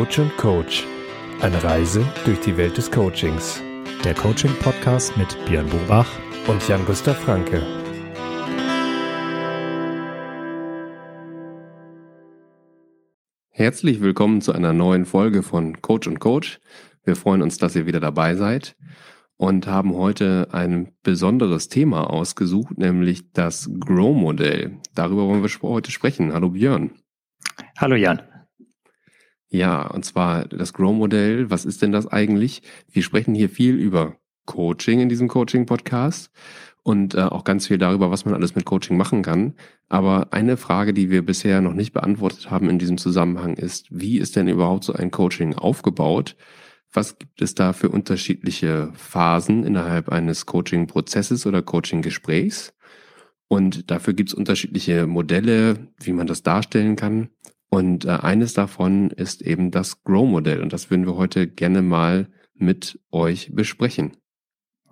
Coach und Coach. Eine Reise durch die Welt des Coachings. Der Coaching-Podcast mit Björn Bobach und Jan-Gustav Franke. Herzlich willkommen zu einer neuen Folge von Coach und Coach. Wir freuen uns, dass ihr wieder dabei seid und haben heute ein besonderes Thema ausgesucht, nämlich das Grow-Modell. Darüber wollen wir heute sprechen. Hallo Björn. Hallo Jan. Ja, und zwar das Grow-Modell. Was ist denn das eigentlich? Wir sprechen hier viel über Coaching in diesem Coaching-Podcast und äh, auch ganz viel darüber, was man alles mit Coaching machen kann. Aber eine Frage, die wir bisher noch nicht beantwortet haben in diesem Zusammenhang ist, wie ist denn überhaupt so ein Coaching aufgebaut? Was gibt es da für unterschiedliche Phasen innerhalb eines Coaching-Prozesses oder Coaching-Gesprächs? Und dafür gibt es unterschiedliche Modelle, wie man das darstellen kann. Und äh, eines davon ist eben das Grow-Modell. Und das würden wir heute gerne mal mit euch besprechen.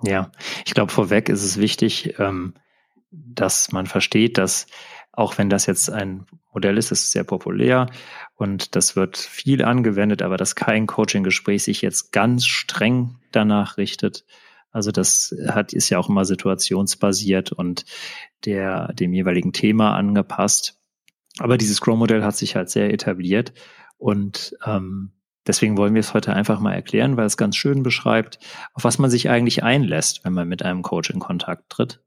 Ja, ich glaube, vorweg ist es wichtig, ähm, dass man versteht, dass auch wenn das jetzt ein Modell ist, das ist sehr populär und das wird viel angewendet, aber dass kein Coaching-Gespräch sich jetzt ganz streng danach richtet. Also das hat, ist ja auch immer situationsbasiert und der, dem jeweiligen Thema angepasst. Aber dieses Scrum-Modell hat sich halt sehr etabliert und ähm, deswegen wollen wir es heute einfach mal erklären, weil es ganz schön beschreibt, auf was man sich eigentlich einlässt, wenn man mit einem Coach in Kontakt tritt.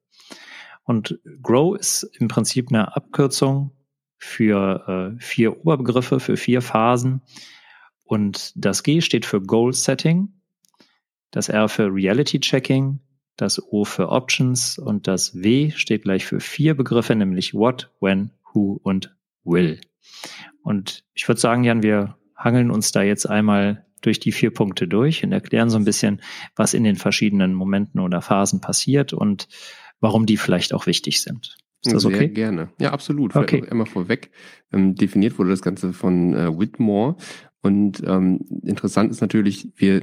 Und Grow ist im Prinzip eine Abkürzung für äh, vier Oberbegriffe, für vier Phasen. Und das G steht für Goal Setting, das R für Reality Checking, das O für Options und das W steht gleich für vier Begriffe, nämlich What, When, Who und will. Und ich würde sagen, Jan, wir hangeln uns da jetzt einmal durch die vier Punkte durch und erklären so ein bisschen, was in den verschiedenen Momenten oder Phasen passiert und warum die vielleicht auch wichtig sind. Ist das Sehr okay? gerne. Ja, absolut. Okay. Vielleicht einmal vorweg. Ähm, definiert wurde das Ganze von äh, Whitmore. Und ähm, interessant ist natürlich, wir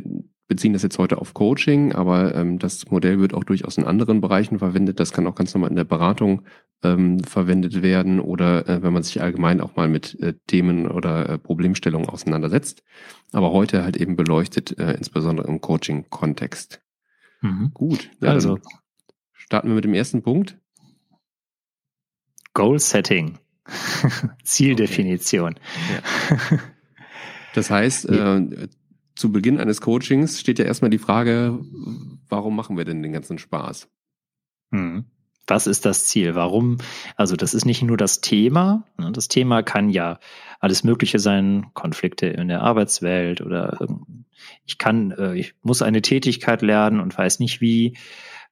beziehen das jetzt heute auf Coaching, aber ähm, das Modell wird auch durchaus in anderen Bereichen verwendet. Das kann auch ganz normal in der Beratung ähm, verwendet werden oder äh, wenn man sich allgemein auch mal mit äh, Themen oder äh, Problemstellungen auseinandersetzt. Aber heute halt eben beleuchtet, äh, insbesondere im Coaching-Kontext. Mhm. Gut. Ja, also starten wir mit dem ersten Punkt. Goal Setting. Zieldefinition. Das heißt, äh, zu Beginn eines Coachings steht ja erstmal die Frage, warum machen wir denn den ganzen Spaß? Hm. Was ist das Ziel? Warum? Also das ist nicht nur das Thema. Ne? Das Thema kann ja alles Mögliche sein, Konflikte in der Arbeitswelt oder ich kann, äh, ich muss eine Tätigkeit lernen und weiß nicht wie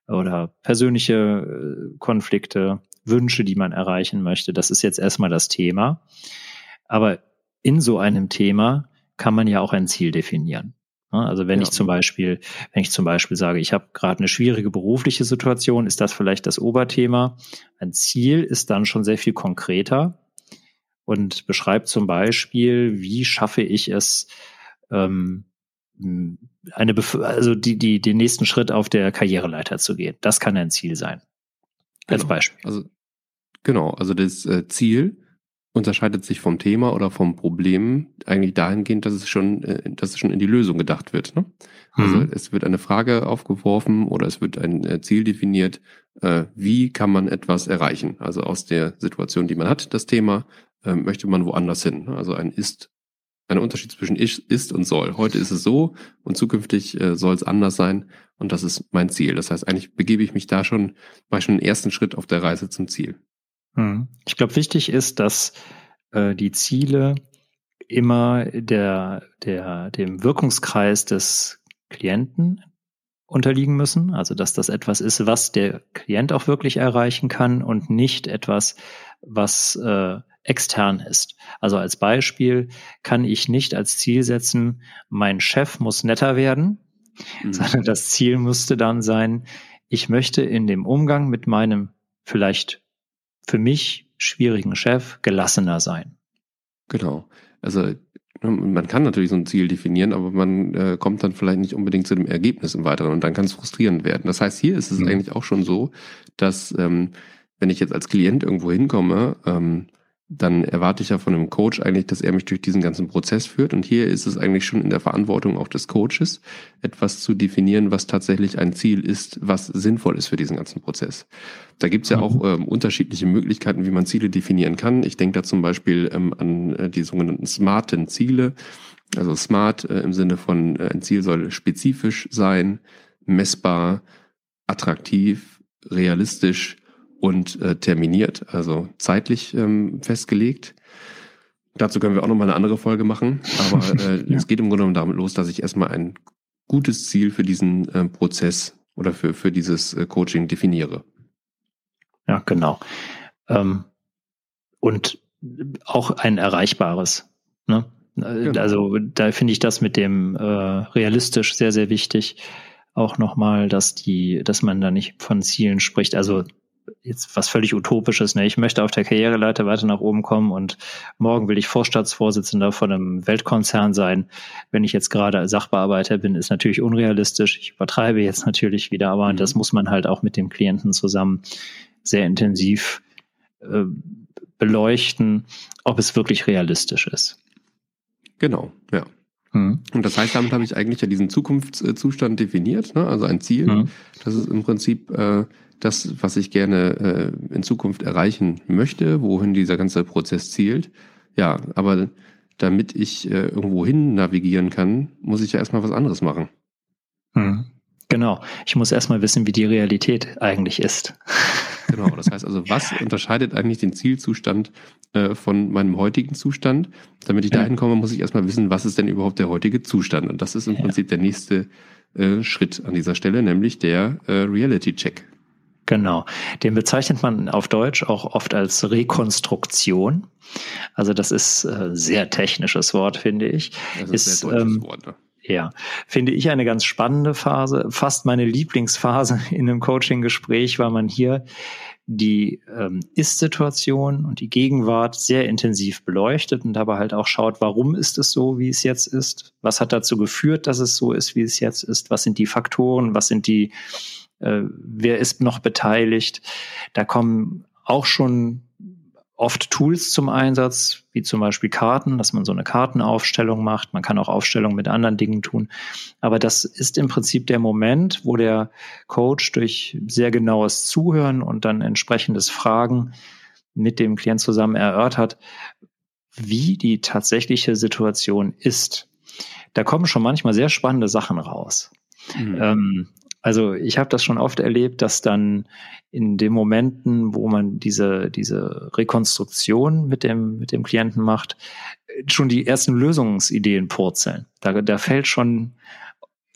oder persönliche äh, Konflikte, Wünsche, die man erreichen möchte. Das ist jetzt erstmal das Thema. Aber in so einem Thema kann man ja auch ein Ziel definieren. Also wenn ja. ich zum Beispiel, wenn ich zum Beispiel sage, ich habe gerade eine schwierige berufliche Situation, ist das vielleicht das Oberthema. Ein Ziel ist dann schon sehr viel konkreter und beschreibt zum Beispiel, wie schaffe ich es, ähm, eine, Bef also die, die, den nächsten Schritt auf der Karriereleiter zu gehen. Das kann ein Ziel sein. Als genau. Beispiel. Also genau, also das äh, Ziel unterscheidet sich vom Thema oder vom Problem eigentlich dahingehend, dass es schon, äh, dass es schon in die Lösung gedacht wird. Ne? Also mhm. es wird eine Frage aufgeworfen oder es wird ein äh, Ziel definiert, äh, wie kann man etwas erreichen? Also aus der Situation, die man hat, das Thema, möchte man woanders hin. Also ein ist, ein Unterschied zwischen ist, ist und soll. Heute ist es so und zukünftig soll es anders sein und das ist mein Ziel. Das heißt, eigentlich begebe ich mich da schon, mache schon den ersten Schritt auf der Reise zum Ziel. Hm. Ich glaube, wichtig ist, dass äh, die Ziele immer der, der, dem Wirkungskreis des Klienten unterliegen müssen. Also, dass das etwas ist, was der Klient auch wirklich erreichen kann und nicht etwas, was äh, extern ist. Also als Beispiel kann ich nicht als Ziel setzen, mein Chef muss netter werden, mhm. sondern das Ziel müsste dann sein, ich möchte in dem Umgang mit meinem vielleicht für mich schwierigen Chef gelassener sein. Genau. Also ne, man kann natürlich so ein Ziel definieren, aber man äh, kommt dann vielleicht nicht unbedingt zu dem Ergebnis im Weiteren und dann kann es frustrierend werden. Das heißt, hier ist es mhm. eigentlich auch schon so, dass ähm, wenn ich jetzt als Klient irgendwo hinkomme, ähm, dann erwarte ich ja von einem Coach eigentlich, dass er mich durch diesen ganzen Prozess führt. Und hier ist es eigentlich schon in der Verantwortung auch des Coaches, etwas zu definieren, was tatsächlich ein Ziel ist, was sinnvoll ist für diesen ganzen Prozess. Da gibt's ja mhm. auch ähm, unterschiedliche Möglichkeiten, wie man Ziele definieren kann. Ich denke da zum Beispiel ähm, an äh, die sogenannten smarten Ziele. Also smart äh, im Sinne von äh, ein Ziel soll spezifisch sein, messbar, attraktiv, realistisch und äh, terminiert, also zeitlich ähm, festgelegt. Dazu können wir auch nochmal eine andere Folge machen. Aber äh, ja. es geht im Grunde genommen damit los, dass ich erstmal ein gutes Ziel für diesen äh, Prozess oder für, für dieses äh, Coaching definiere. Ja, genau. Ähm, und auch ein erreichbares. Ne? Genau. Also da finde ich das mit dem äh, realistisch sehr, sehr wichtig. Auch nochmal, dass die, dass man da nicht von Zielen spricht. Also jetzt was völlig Utopisches. Ne? Ich möchte auf der Karriereleiter weiter nach oben kommen und morgen will ich Vorstandsvorsitzender von einem Weltkonzern sein. Wenn ich jetzt gerade Sachbearbeiter bin, ist natürlich unrealistisch. Ich übertreibe jetzt natürlich wieder, aber mhm. das muss man halt auch mit dem Klienten zusammen sehr intensiv äh, beleuchten, ob es wirklich realistisch ist. Genau, ja. Mhm. Und das heißt, damit habe ich eigentlich ja diesen Zukunftszustand definiert, ne? also ein Ziel. Mhm. Das ist im Prinzip äh, das, was ich gerne äh, in Zukunft erreichen möchte, wohin dieser ganze Prozess zielt. Ja, aber damit ich äh, irgendwo hin navigieren kann, muss ich ja erstmal was anderes machen. Mhm. Genau. Ich muss erstmal wissen, wie die Realität eigentlich ist. Genau, das heißt also, was unterscheidet eigentlich den Zielzustand äh, von meinem heutigen Zustand? Damit ich dahin komme, muss ich erstmal wissen, was ist denn überhaupt der heutige Zustand? Und das ist im ja. Prinzip der nächste äh, Schritt an dieser Stelle, nämlich der äh, Reality-Check. Genau. Den bezeichnet man auf Deutsch auch oft als Rekonstruktion. Also das ist äh, sehr technisches Wort, finde ich. Das ist, ist ähm, Wort, ne? Ja, finde ich eine ganz spannende Phase, fast meine Lieblingsphase in einem Coaching-Gespräch, weil man hier die ähm, Ist-Situation und die Gegenwart sehr intensiv beleuchtet und dabei halt auch schaut, warum ist es so, wie es jetzt ist? Was hat dazu geführt, dass es so ist, wie es jetzt ist? Was sind die Faktoren? Was sind die äh, wer ist noch beteiligt. Da kommen auch schon oft Tools zum Einsatz, wie zum Beispiel Karten, dass man so eine Kartenaufstellung macht. Man kann auch Aufstellungen mit anderen Dingen tun. Aber das ist im Prinzip der Moment, wo der Coach durch sehr genaues Zuhören und dann entsprechendes Fragen mit dem Klient zusammen erörtert, wie die tatsächliche Situation ist. Da kommen schon manchmal sehr spannende Sachen raus. Mhm. Ähm, also ich habe das schon oft erlebt, dass dann in den Momenten, wo man diese, diese Rekonstruktion mit dem, mit dem Klienten macht, schon die ersten Lösungsideen purzeln. Da, da fällt schon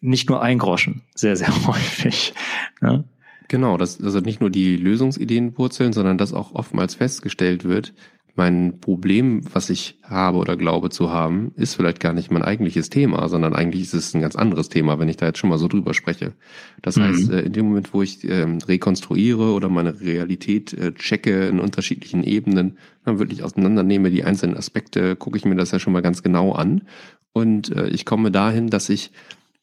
nicht nur ein Groschen, sehr, sehr häufig. Ne? Genau, dass also nicht nur die Lösungsideen purzeln, sondern dass auch oftmals festgestellt wird, mein Problem, was ich habe oder glaube zu haben, ist vielleicht gar nicht mein eigentliches Thema, sondern eigentlich ist es ein ganz anderes Thema, wenn ich da jetzt schon mal so drüber spreche. Das mhm. heißt, äh, in dem Moment, wo ich ähm, rekonstruiere oder meine Realität äh, checke in unterschiedlichen Ebenen, dann wirklich auseinandernehme die einzelnen Aspekte, gucke ich mir das ja schon mal ganz genau an. Und äh, ich komme dahin, dass ich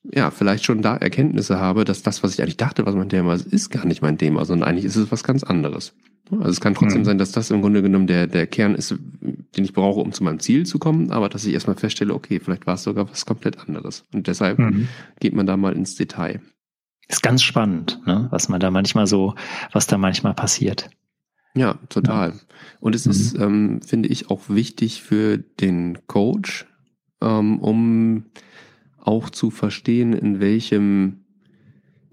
ja, vielleicht schon da Erkenntnisse habe, dass das, was ich eigentlich dachte, was mein Thema ist, ist gar nicht mein Thema, sondern eigentlich ist es was ganz anderes. Also es kann trotzdem mhm. sein, dass das im Grunde genommen der, der Kern ist, den ich brauche, um zu meinem Ziel zu kommen, aber dass ich erstmal feststelle, okay, vielleicht war es sogar was komplett anderes. Und deshalb mhm. geht man da mal ins Detail. Ist ganz spannend, ne? was man da manchmal so, was da manchmal passiert. Ja, total. Ja. Und es mhm. ist, ähm, finde ich, auch wichtig für den Coach, ähm, um auch zu verstehen, in welchem,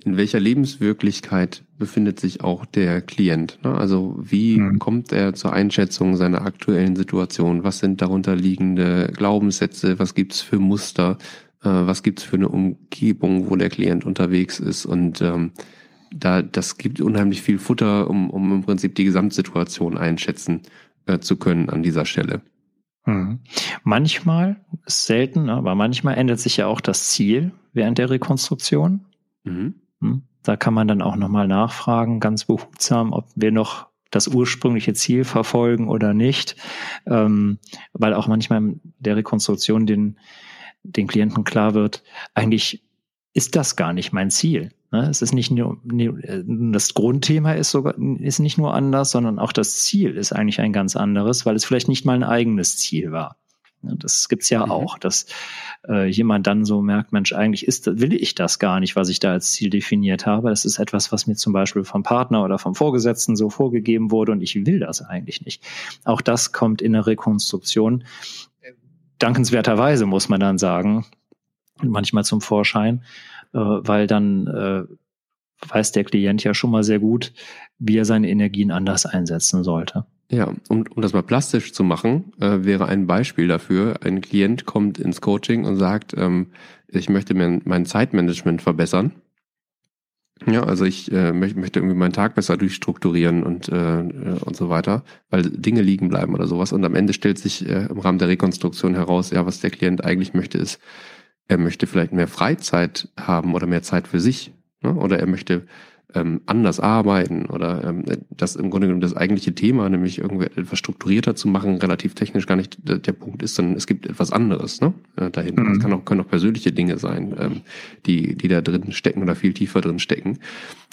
in welcher Lebenswirklichkeit befindet sich auch der Klient. Ne? Also wie mhm. kommt er zur Einschätzung seiner aktuellen Situation? Was sind darunter liegende Glaubenssätze? Was gibt's für Muster? Äh, was gibt's für eine Umgebung, wo der Klient unterwegs ist? Und ähm, da, das gibt unheimlich viel Futter, um, um im Prinzip die Gesamtsituation einschätzen äh, zu können an dieser Stelle. Hm. Manchmal, ist selten, aber manchmal ändert sich ja auch das Ziel während der Rekonstruktion. Mhm. Hm. Da kann man dann auch nochmal nachfragen, ganz behutsam, ob wir noch das ursprüngliche Ziel verfolgen oder nicht, ähm, weil auch manchmal in der Rekonstruktion den, den Klienten klar wird, eigentlich ist das gar nicht mein Ziel. Ne? Es ist nicht nur, das Grundthema ist sogar, ist nicht nur anders, sondern auch das Ziel ist eigentlich ein ganz anderes, weil es vielleicht nicht mal ein eigenes Ziel war. Das gibt's ja mhm. auch, dass äh, jemand dann so merkt, Mensch, eigentlich ist, will ich das gar nicht, was ich da als Ziel definiert habe. Das ist etwas, was mir zum Beispiel vom Partner oder vom Vorgesetzten so vorgegeben wurde und ich will das eigentlich nicht. Auch das kommt in der Rekonstruktion dankenswerterweise, muss man dann sagen, manchmal zum Vorschein, weil dann äh, weiß der Klient ja schon mal sehr gut, wie er seine Energien anders einsetzen sollte. Ja, um, um das mal plastisch zu machen, äh, wäre ein Beispiel dafür, ein Klient kommt ins Coaching und sagt, ähm, ich möchte mir mein Zeitmanagement verbessern. Ja, also ich äh, möchte, möchte irgendwie meinen Tag besser durchstrukturieren und, äh, und so weiter, weil Dinge liegen bleiben oder sowas. Und am Ende stellt sich äh, im Rahmen der Rekonstruktion heraus, ja, was der Klient eigentlich möchte, ist, er möchte vielleicht mehr Freizeit haben oder mehr Zeit für sich. Ne? Oder er möchte ähm, anders arbeiten oder ähm, das im Grunde genommen das eigentliche Thema, nämlich irgendwie etwas strukturierter zu machen, relativ technisch gar nicht der, der Punkt ist, sondern es gibt etwas anderes ne, äh, dahinter. Mhm. Das kann auch, können auch persönliche Dinge sein, ähm, die, die da drin stecken oder viel tiefer drin stecken.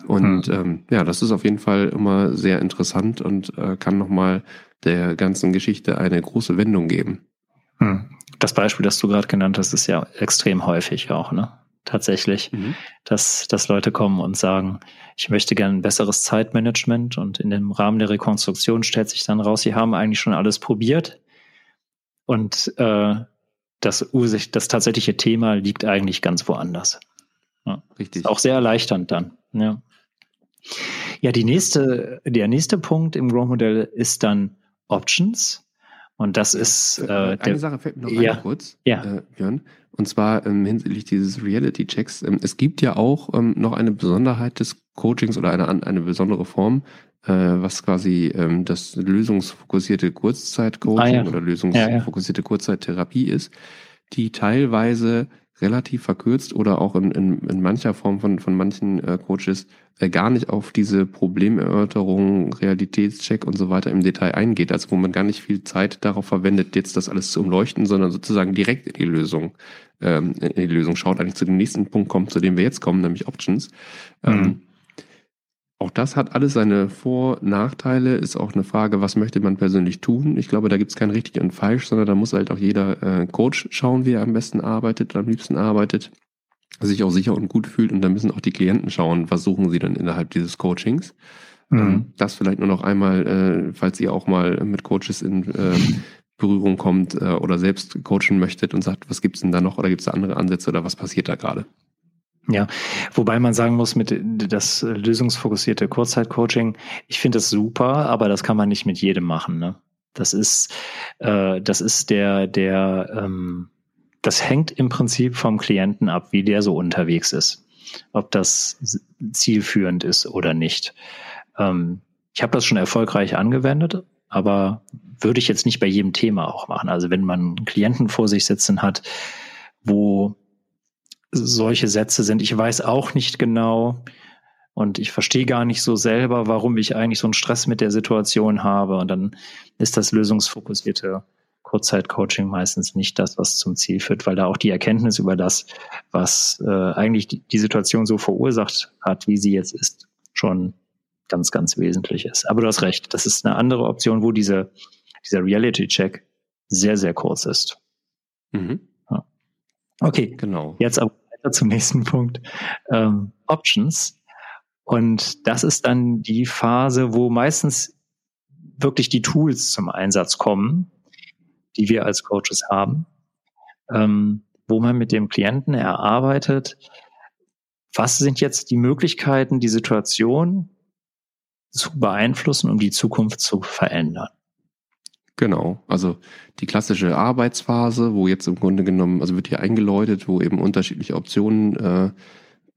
Und mhm. ähm, ja, das ist auf jeden Fall immer sehr interessant und äh, kann nochmal der ganzen Geschichte eine große Wendung geben. Mhm. Das Beispiel, das du gerade genannt hast, ist ja extrem häufig auch, ne? tatsächlich, mhm. dass, dass Leute kommen und sagen, ich möchte gerne ein besseres Zeitmanagement und in dem Rahmen der Rekonstruktion stellt sich dann raus, sie haben eigentlich schon alles probiert und äh, das, das tatsächliche Thema liegt eigentlich ganz woanders. Ja. Richtig. Ist auch sehr erleichternd dann. Ja. Ja, die nächste, der nächste Punkt im Grow-Modell ist dann Options. Und das ist äh, äh Eine der, Sache fällt mir noch ja, ein kurz, ja. Äh, Björn. Und zwar ähm, hinsichtlich dieses Reality-Checks. Ähm, es gibt ja auch ähm, noch eine Besonderheit des Coachings oder eine, eine besondere Form, äh, was quasi ähm, das lösungsfokussierte Kurzzeitcoaching ah, ja. oder lösungsfokussierte. Kurzzeittherapie ist, die teilweise relativ verkürzt oder auch in, in, in mancher Form von, von manchen äh, Coaches äh, gar nicht auf diese Problemerörterung, Realitätscheck und so weiter im Detail eingeht. Also wo man gar nicht viel Zeit darauf verwendet, jetzt das alles zu umleuchten, sondern sozusagen direkt in die Lösung, ähm, in die Lösung schaut, eigentlich zu dem nächsten Punkt kommt, zu dem wir jetzt kommen, nämlich Options. Ähm, mhm. Auch das hat alles seine Vor- Nachteile, ist auch eine Frage, was möchte man persönlich tun. Ich glaube, da gibt es kein richtig und falsch, sondern da muss halt auch jeder äh, Coach schauen, wie er am besten arbeitet, am liebsten arbeitet, sich auch sicher und gut fühlt und dann müssen auch die Klienten schauen, was suchen sie dann innerhalb dieses Coachings. Mhm. Ähm, das vielleicht nur noch einmal, äh, falls ihr auch mal mit Coaches in äh, Berührung kommt äh, oder selbst coachen möchtet und sagt, was gibt's denn da noch oder gibt's da andere Ansätze oder was passiert da gerade? Ja, wobei man sagen muss, mit das lösungsfokussierte Kurzzeitcoaching, ich finde das super, aber das kann man nicht mit jedem machen. Ne? Das ist, äh, das ist der, der, ähm, das hängt im Prinzip vom Klienten ab, wie der so unterwegs ist, ob das zielführend ist oder nicht. Ähm, ich habe das schon erfolgreich angewendet, aber würde ich jetzt nicht bei jedem Thema auch machen. Also wenn man einen Klienten vor sich sitzen hat, wo solche Sätze sind. Ich weiß auch nicht genau und ich verstehe gar nicht so selber, warum ich eigentlich so einen Stress mit der Situation habe. Und dann ist das lösungsfokussierte Kurzzeitcoaching meistens nicht das, was zum Ziel führt, weil da auch die Erkenntnis über das, was äh, eigentlich die, die Situation so verursacht hat, wie sie jetzt ist, schon ganz, ganz wesentlich ist. Aber du hast recht, das ist eine andere Option, wo diese, dieser Reality-Check sehr, sehr kurz ist. Mhm. Ja. Okay, genau. Jetzt aber weiter zum nächsten Punkt. Ähm, Options. Und das ist dann die Phase, wo meistens wirklich die Tools zum Einsatz kommen, die wir als Coaches haben, ähm, wo man mit dem Klienten erarbeitet, was sind jetzt die Möglichkeiten, die Situation zu beeinflussen, um die Zukunft zu verändern. Genau, also die klassische Arbeitsphase, wo jetzt im Grunde genommen, also wird hier eingeläutet, wo eben unterschiedliche Optionen äh,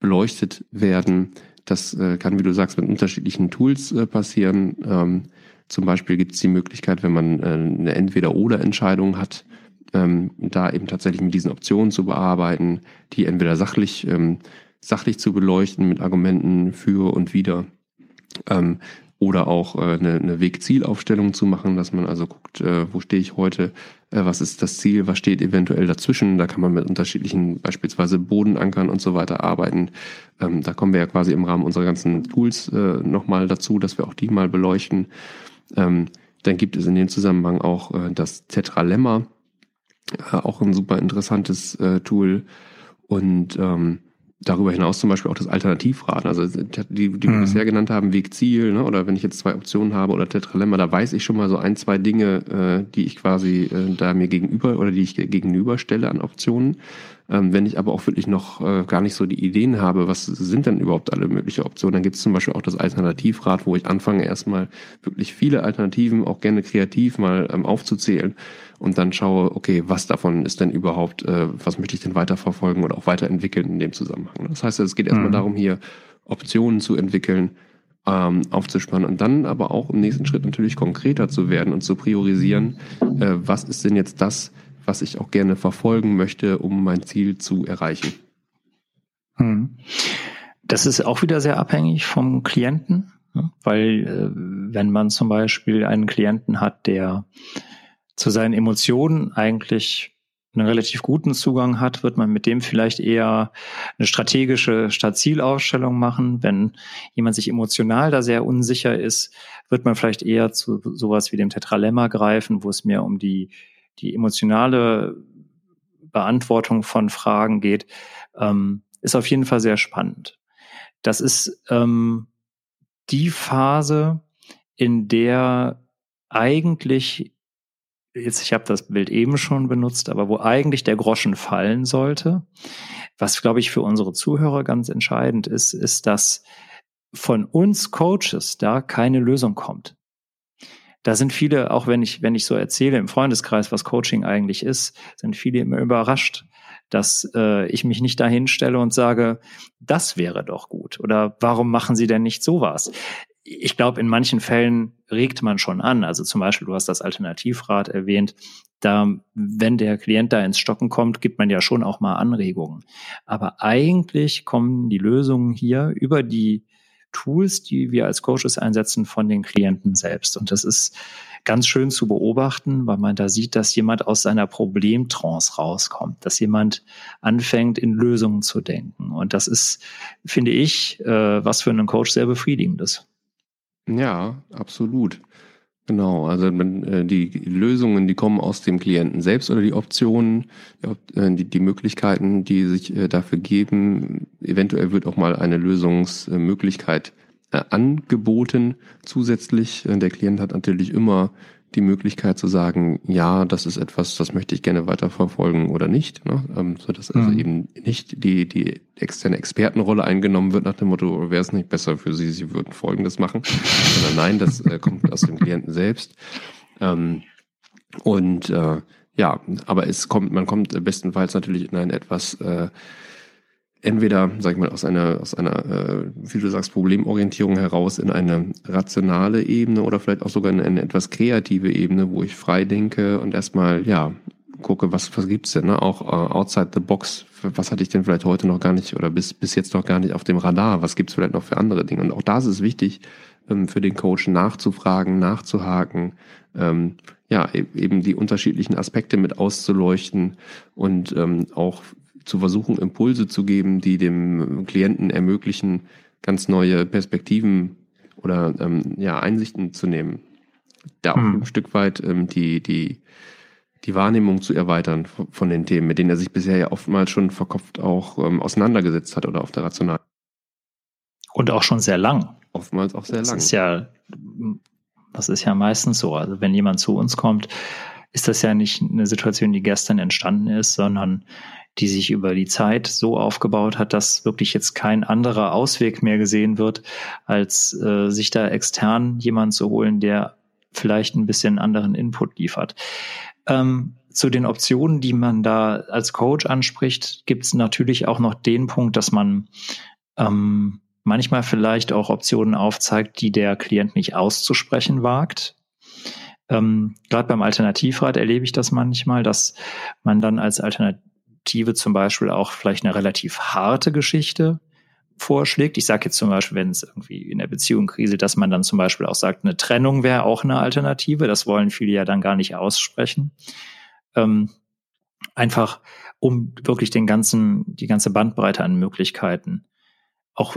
beleuchtet werden. Das äh, kann, wie du sagst, mit unterschiedlichen Tools äh, passieren. Ähm, zum Beispiel gibt es die Möglichkeit, wenn man äh, eine Entweder-Oder-Entscheidung hat, ähm, da eben tatsächlich mit diesen Optionen zu bearbeiten, die entweder sachlich, ähm, sachlich zu beleuchten mit Argumenten für und wider ähm, oder auch äh, eine, eine Weg-Ziel-Aufstellung zu machen, dass man also guckt, äh, wo stehe ich heute, äh, was ist das Ziel, was steht eventuell dazwischen. Da kann man mit unterschiedlichen beispielsweise Bodenankern und so weiter arbeiten. Ähm, da kommen wir ja quasi im Rahmen unserer ganzen Tools äh, nochmal dazu, dass wir auch die mal beleuchten. Ähm, dann gibt es in dem Zusammenhang auch äh, das Tetralemma, äh, auch ein super interessantes äh, Tool. Und ähm, darüber hinaus zum Beispiel auch das Alternativrad. Also die, die wir mhm. bisher genannt haben, Weg Ziel, ne? oder wenn ich jetzt zwei Optionen habe oder Tetralemma, da weiß ich schon mal so ein, zwei Dinge, äh, die ich quasi äh, da mir gegenüber oder die ich gegenüberstelle an Optionen. Ähm, wenn ich aber auch wirklich noch äh, gar nicht so die Ideen habe, was sind denn überhaupt alle mögliche Optionen, dann gibt es zum Beispiel auch das Alternativrad, wo ich anfange erstmal wirklich viele Alternativen, auch gerne kreativ mal ähm, aufzuzählen und dann schaue, okay, was davon ist denn überhaupt, äh, was möchte ich denn weiterverfolgen oder auch weiterentwickeln in dem Zusammenhang. Das heißt, es geht erstmal mhm. darum, hier Optionen zu entwickeln, ähm, aufzuspannen und dann aber auch im nächsten Schritt natürlich konkreter zu werden und zu priorisieren, äh, was ist denn jetzt das, was ich auch gerne verfolgen möchte, um mein Ziel zu erreichen. Hm. Das ist auch wieder sehr abhängig vom Klienten, ne? weil äh, wenn man zum Beispiel einen Klienten hat, der zu seinen Emotionen eigentlich einen relativ guten Zugang hat, wird man mit dem vielleicht eher eine strategische statt Zielausstellung machen. Wenn jemand sich emotional da sehr unsicher ist, wird man vielleicht eher zu sowas wie dem Tetralemma greifen, wo es mehr um die die emotionale Beantwortung von Fragen geht, ähm, ist auf jeden Fall sehr spannend. Das ist ähm, die Phase, in der eigentlich, jetzt ich habe das Bild eben schon benutzt, aber wo eigentlich der Groschen fallen sollte. Was, glaube ich, für unsere Zuhörer ganz entscheidend ist, ist, dass von uns Coaches da keine Lösung kommt da sind viele, auch wenn ich, wenn ich so erzähle im Freundeskreis, was Coaching eigentlich ist, sind viele immer überrascht, dass äh, ich mich nicht dahin stelle und sage, das wäre doch gut. Oder warum machen Sie denn nicht sowas? Ich glaube, in manchen Fällen regt man schon an. Also zum Beispiel, du hast das Alternativrat erwähnt. Da, wenn der Klient da ins Stocken kommt, gibt man ja schon auch mal Anregungen. Aber eigentlich kommen die Lösungen hier über die Tools, die wir als Coaches einsetzen, von den Klienten selbst. Und das ist ganz schön zu beobachten, weil man da sieht, dass jemand aus seiner Problemtrance rauskommt, dass jemand anfängt, in Lösungen zu denken. Und das ist, finde ich, äh, was für einen Coach sehr befriedigendes. Ja, absolut. Genau, also äh, die Lösungen, die kommen aus dem Klienten selbst oder die Optionen, äh, die, die Möglichkeiten, die sich äh, dafür geben. Eventuell wird auch mal eine Lösungsmöglichkeit angeboten zusätzlich. Der Klient hat natürlich immer die Möglichkeit zu sagen, ja, das ist etwas, das möchte ich gerne weiterverfolgen oder nicht, ne? ähm, so dass also mhm. eben nicht die die externe Expertenrolle eingenommen wird nach dem Motto, wäre es nicht besser für Sie, Sie würden Folgendes machen, sondern nein, das äh, kommt aus dem Klienten selbst. Ähm, und äh, ja, aber es kommt, man kommt bestenfalls natürlich in ein etwas äh, entweder, sag ich mal, aus einer, aus einer, äh, wie du sagst, Problemorientierung heraus in eine rationale Ebene oder vielleicht auch sogar in eine etwas kreative Ebene, wo ich frei denke und erstmal, ja, gucke, was, was gibt's denn, ne? Auch uh, outside the box, was hatte ich denn vielleicht heute noch gar nicht oder bis, bis jetzt noch gar nicht auf dem Radar? Was gibt's vielleicht noch für andere Dinge? Und auch da ist wichtig, ähm, für den Coach nachzufragen, nachzuhaken, ähm, ja, e-, eben die unterschiedlichen Aspekte mit auszuleuchten und ähm, auch zu versuchen, Impulse zu geben, die dem Klienten ermöglichen, ganz neue Perspektiven oder ähm, ja, Einsichten zu nehmen. Da auch hm. ein Stück weit ähm, die, die, die Wahrnehmung zu erweitern von den Themen, mit denen er sich bisher ja oftmals schon verkopft auch ähm, auseinandergesetzt hat oder auf der Rational. Und auch schon sehr lang. Oftmals auch sehr das lang. Ist ja, das ist ja meistens so. Also wenn jemand zu uns kommt, ist das ja nicht eine Situation, die gestern entstanden ist, sondern die sich über die Zeit so aufgebaut hat, dass wirklich jetzt kein anderer Ausweg mehr gesehen wird, als äh, sich da extern jemand zu holen, der vielleicht ein bisschen anderen Input liefert. Ähm, zu den Optionen, die man da als Coach anspricht, gibt es natürlich auch noch den Punkt, dass man ähm, manchmal vielleicht auch Optionen aufzeigt, die der Klient nicht auszusprechen wagt. Ähm, Gerade beim Alternativrat erlebe ich das manchmal, dass man dann als Alternativ Perspektive zum Beispiel auch vielleicht eine relativ harte Geschichte vorschlägt. Ich sage jetzt zum Beispiel, wenn es irgendwie in der Beziehung Krise, dass man dann zum Beispiel auch sagt, eine Trennung wäre auch eine Alternative. Das wollen viele ja dann gar nicht aussprechen. Ähm, einfach, um wirklich den ganzen, die ganze Bandbreite an Möglichkeiten auch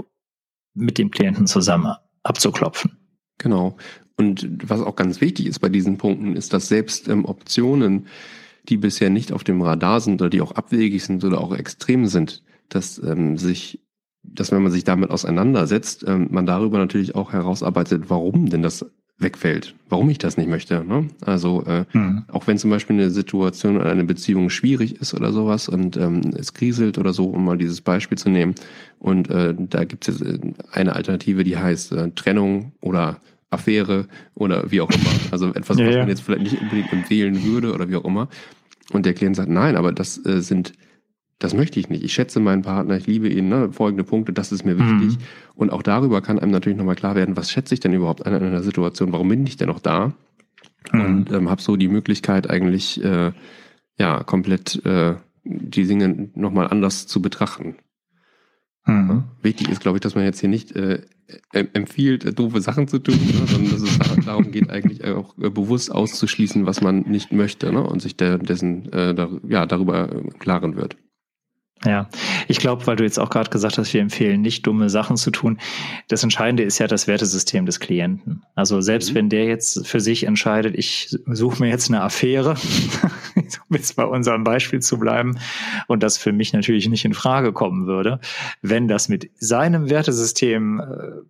mit dem Klienten zusammen abzuklopfen. Genau. Und was auch ganz wichtig ist bei diesen Punkten, ist, dass selbst ähm, Optionen, die bisher nicht auf dem Radar sind oder die auch abwegig sind oder auch extrem sind, dass ähm, sich dass wenn man sich damit auseinandersetzt, ähm, man darüber natürlich auch herausarbeitet, warum denn das wegfällt, warum ich das nicht möchte. Ne? Also äh, mhm. auch wenn zum Beispiel eine Situation oder eine Beziehung schwierig ist oder sowas und ähm, es kriselt oder so, um mal dieses Beispiel zu nehmen. Und äh, da gibt es äh, eine Alternative, die heißt äh, Trennung oder Affäre oder wie auch immer. Also etwas, ja, was man jetzt vielleicht nicht unbedingt empfehlen würde oder wie auch immer. Und der Klient sagt, nein, aber das äh, sind das möchte ich nicht. Ich schätze meinen Partner, ich liebe ihn, ne? folgende Punkte, das ist mir wichtig. Mhm. Und auch darüber kann einem natürlich nochmal klar werden, was schätze ich denn überhaupt an einer Situation, warum bin ich denn noch da? Mhm. Und ähm, habe so die Möglichkeit eigentlich, äh, ja, komplett äh, die Dinge nochmal anders zu betrachten. Mhm. Wichtig ist, glaube ich, dass man jetzt hier nicht äh, empfiehlt, äh, doofe Sachen zu tun, sondern dass es darum geht, eigentlich auch äh, bewusst auszuschließen, was man nicht möchte ne? und sich der, dessen äh, da, ja, darüber im Klaren wird. Ja, ich glaube, weil du jetzt auch gerade gesagt hast, wir empfehlen nicht dumme Sachen zu tun. Das Entscheidende ist ja das Wertesystem des Klienten. Also selbst mhm. wenn der jetzt für sich entscheidet, ich suche mir jetzt eine Affäre, um jetzt bei unserem Beispiel zu bleiben, und das für mich natürlich nicht in Frage kommen würde, wenn das mit seinem Wertesystem äh,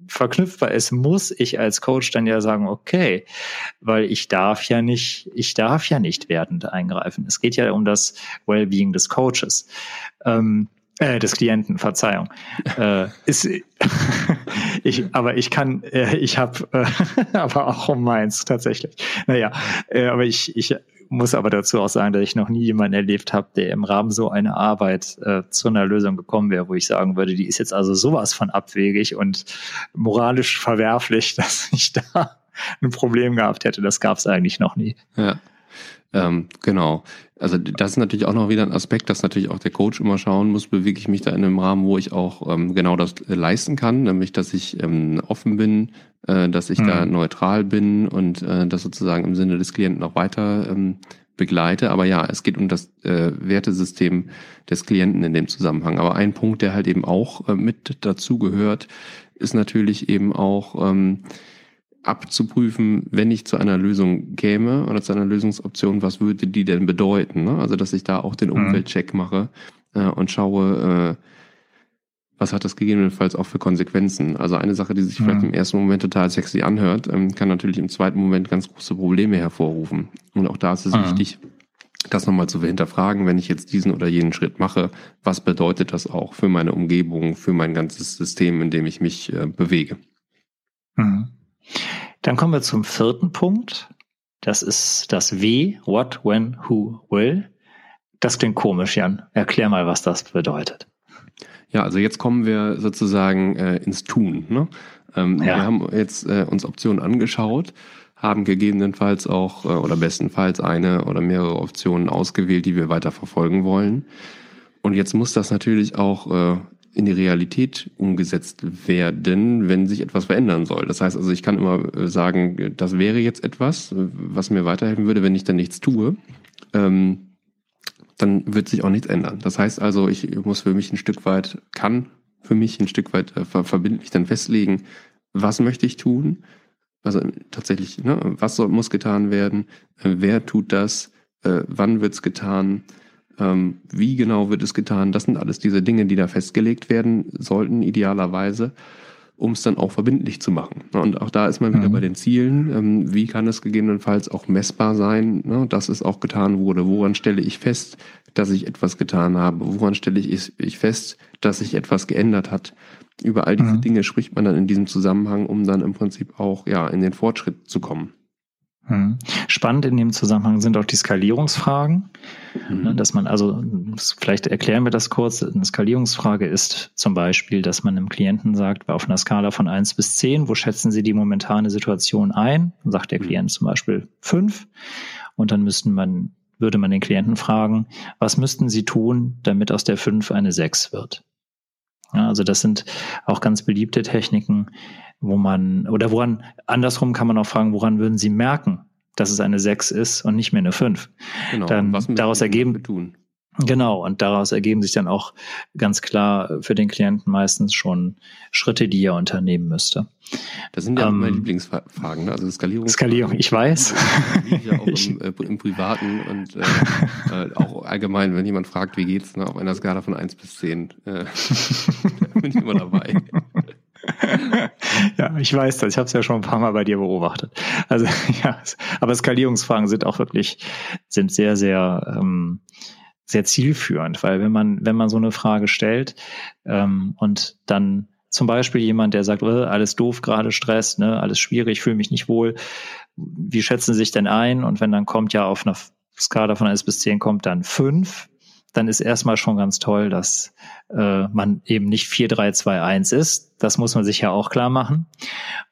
verknüpfbar ist, muss ich als Coach dann ja sagen, okay, weil ich darf ja nicht, ich darf ja nicht wertend eingreifen. Es geht ja um das Wellbeing des Coaches ähm, äh, des Klienten, Verzeihung. äh, ist, ich, aber ich kann, äh, ich habe, äh, aber auch um meins tatsächlich. Naja, äh, aber ich, ich muss aber dazu auch sagen, dass ich noch nie jemanden erlebt habe, der im Rahmen so einer Arbeit äh, zu einer Lösung gekommen wäre, wo ich sagen würde, die ist jetzt also sowas von abwegig und moralisch verwerflich, dass ich da ein Problem gehabt hätte. Das gab es eigentlich noch nie. Ja. Ähm, genau. Also das ist natürlich auch noch wieder ein Aspekt, dass natürlich auch der Coach immer schauen muss, bewege ich mich da in einem Rahmen, wo ich auch ähm, genau das leisten kann, nämlich dass ich ähm, offen bin, äh, dass ich mhm. da neutral bin und äh, das sozusagen im Sinne des Klienten auch weiter ähm, begleite. Aber ja, es geht um das äh, Wertesystem des Klienten in dem Zusammenhang. Aber ein Punkt, der halt eben auch äh, mit dazu gehört, ist natürlich eben auch ähm, abzuprüfen, wenn ich zu einer Lösung käme oder zu einer Lösungsoption, was würde die denn bedeuten? Ne? Also, dass ich da auch den mhm. Umweltcheck mache äh, und schaue, äh, was hat das gegebenenfalls auch für Konsequenzen? Also eine Sache, die sich mhm. vielleicht im ersten Moment total sexy anhört, ähm, kann natürlich im zweiten Moment ganz große Probleme hervorrufen. Und auch da ist es mhm. wichtig, das nochmal zu hinterfragen, wenn ich jetzt diesen oder jenen Schritt mache, was bedeutet das auch für meine Umgebung, für mein ganzes System, in dem ich mich äh, bewege? Mhm. Dann kommen wir zum vierten Punkt. Das ist das Wie, What, When, Who, Will. Das klingt komisch, Jan. Erklär mal, was das bedeutet. Ja, also jetzt kommen wir sozusagen äh, ins Tun. Ne? Ähm, ja. Wir haben jetzt äh, uns Optionen angeschaut, haben gegebenenfalls auch äh, oder bestenfalls eine oder mehrere Optionen ausgewählt, die wir weiter verfolgen wollen. Und jetzt muss das natürlich auch äh, in die Realität umgesetzt werden, wenn sich etwas verändern soll. Das heißt also, ich kann immer äh, sagen, das wäre jetzt etwas, was mir weiterhelfen würde, wenn ich dann nichts tue. Ähm, dann wird sich auch nichts ändern. Das heißt also, ich muss für mich ein Stück weit, kann für mich ein Stück weit äh, verbindlich dann festlegen, was möchte ich tun? Also tatsächlich, ne, was soll, muss getan werden? Äh, wer tut das? Äh, wann wird's getan? Ähm, wie genau wird es getan? Das sind alles diese Dinge, die da festgelegt werden sollten, idealerweise, um es dann auch verbindlich zu machen. Und auch da ist man wieder mhm. bei den Zielen. Ähm, wie kann es gegebenenfalls auch messbar sein, ne, dass es auch getan wurde? Woran stelle ich fest, dass ich etwas getan habe? Woran stelle ich, fest, dass sich etwas geändert hat? Über all diese mhm. Dinge spricht man dann in diesem Zusammenhang, um dann im Prinzip auch ja in den Fortschritt zu kommen. Hm. Spannend in dem Zusammenhang sind auch die Skalierungsfragen, mhm. dass man also, vielleicht erklären wir das kurz, eine Skalierungsfrage ist zum Beispiel, dass man einem Klienten sagt, auf einer Skala von eins bis zehn, wo schätzen Sie die momentane Situation ein? Dann sagt der mhm. Klient zum Beispiel fünf und dann müssten man, würde man den Klienten fragen, was müssten Sie tun, damit aus der fünf eine sechs wird? Ja, also das sind auch ganz beliebte Techniken, wo man, oder woran, andersrum kann man auch fragen, woran würden Sie merken, dass es eine 6 ist und nicht mehr eine 5? Genau, dann was daraus ergeben, tun? Genau, und daraus ergeben sich dann auch ganz klar für den Klienten meistens schon Schritte, die er unternehmen müsste. Das sind ja ähm, meine Lieblingsfragen, ne? also Skalierung. Skalierung, ich weiß. Ja auch im, äh, im, Privaten und äh, äh, auch allgemein, wenn jemand fragt, wie geht's, ne? auf einer Skala von 1 bis 10, äh, bin ich immer dabei. ja, ich weiß das. Ich habe es ja schon ein paar Mal bei dir beobachtet. Also ja, aber Skalierungsfragen sind auch wirklich sind sehr sehr ähm, sehr zielführend, weil wenn man, wenn man so eine Frage stellt ähm, und dann zum Beispiel jemand, der sagt, oh, alles doof, gerade Stress, ne, alles schwierig, fühle mich nicht wohl, wie schätzen Sie sich denn ein? Und wenn dann kommt ja auf einer Skala von 1 bis 10 kommt dann 5, dann ist erstmal schon ganz toll, dass äh, man eben nicht 4, 3, 2, 1 ist. Das muss man sich ja auch klar machen.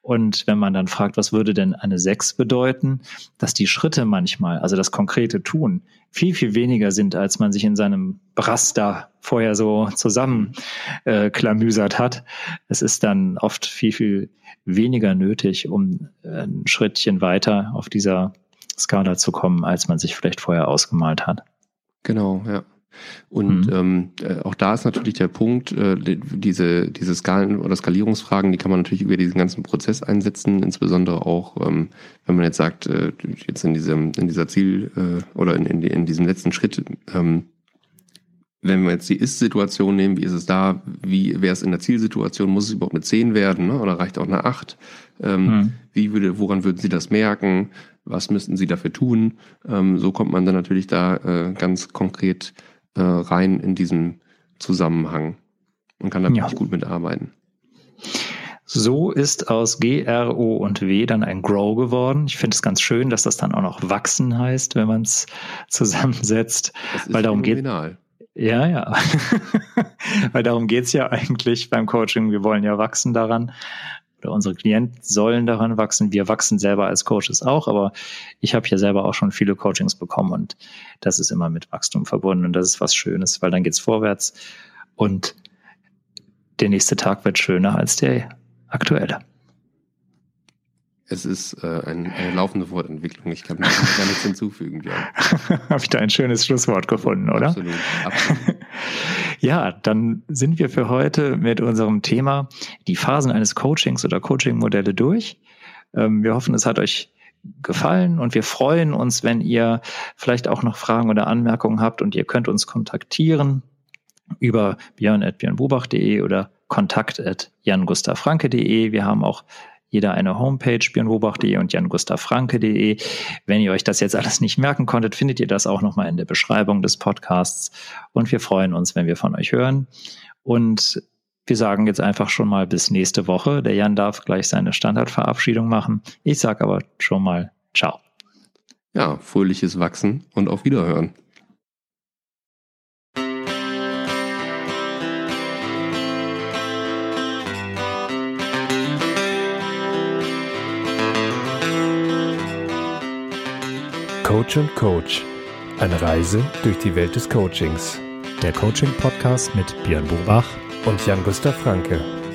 Und wenn man dann fragt, was würde denn eine 6 bedeuten, dass die Schritte manchmal, also das konkrete Tun, viel, viel weniger sind, als man sich in seinem Raster vorher so zusammen äh, hat. Es ist dann oft viel, viel weniger nötig, um ein Schrittchen weiter auf dieser Skala zu kommen, als man sich vielleicht vorher ausgemalt hat. Genau, ja. Und mhm. ähm, äh, auch da ist natürlich der Punkt, äh, diese, diese Skalen- oder Skalierungsfragen, die kann man natürlich über diesen ganzen Prozess einsetzen, insbesondere auch, ähm, wenn man jetzt sagt, äh, jetzt in diesem, in dieser Ziel- äh, oder in, in, in diesem letzten Schritt, ähm, wenn wir jetzt die Ist-Situation nehmen, wie ist es da, wie wäre es in der Zielsituation, muss es überhaupt eine 10 werden ne? oder reicht auch eine 8? Ähm, mhm. Wie würde, woran würden Sie das merken? Was müssten Sie dafür tun? Ähm, so kommt man dann natürlich da äh, ganz konkret äh, rein in diesem Zusammenhang und kann da ja. wirklich gut mitarbeiten. So ist aus G, R, O und W dann ein Grow geworden. Ich finde es ganz schön, dass das dann auch noch wachsen heißt, wenn man es zusammensetzt. Das ist weil darum phänomenal. geht. Ja, ja. weil darum geht es ja eigentlich beim Coaching. Wir wollen ja wachsen daran oder unsere Klienten sollen daran wachsen. Wir wachsen selber als Coaches auch, aber ich habe hier selber auch schon viele Coachings bekommen und das ist immer mit Wachstum verbunden und das ist was Schönes, weil dann geht's vorwärts und der nächste Tag wird schöner als der aktuelle. Es ist äh, ein, eine laufende Wortentwicklung. Ich kann gar nichts hinzufügen, ja. Habe ich da ein schönes Schlusswort gefunden, oder? Absolut. absolut. ja, dann sind wir für heute mit unserem Thema die Phasen eines Coachings oder Coaching-Modelle durch. Ähm, wir hoffen, es hat euch gefallen und wir freuen uns, wenn ihr vielleicht auch noch Fragen oder Anmerkungen habt und ihr könnt uns kontaktieren über björn.björnbubach.de oder kontakt.jangustavfranke.de. Wir haben auch jeder eine Homepage, björnwobach.de und jangustavfranke.de. Wenn ihr euch das jetzt alles nicht merken konntet, findet ihr das auch nochmal in der Beschreibung des Podcasts. Und wir freuen uns, wenn wir von euch hören. Und wir sagen jetzt einfach schon mal bis nächste Woche. Der Jan darf gleich seine Standardverabschiedung machen. Ich sage aber schon mal Ciao. Ja, fröhliches Wachsen und auf Wiederhören. Coach und Coach. Eine Reise durch die Welt des Coachings. Der Coaching-Podcast mit Björn Bobach und Jan-Gustav Franke.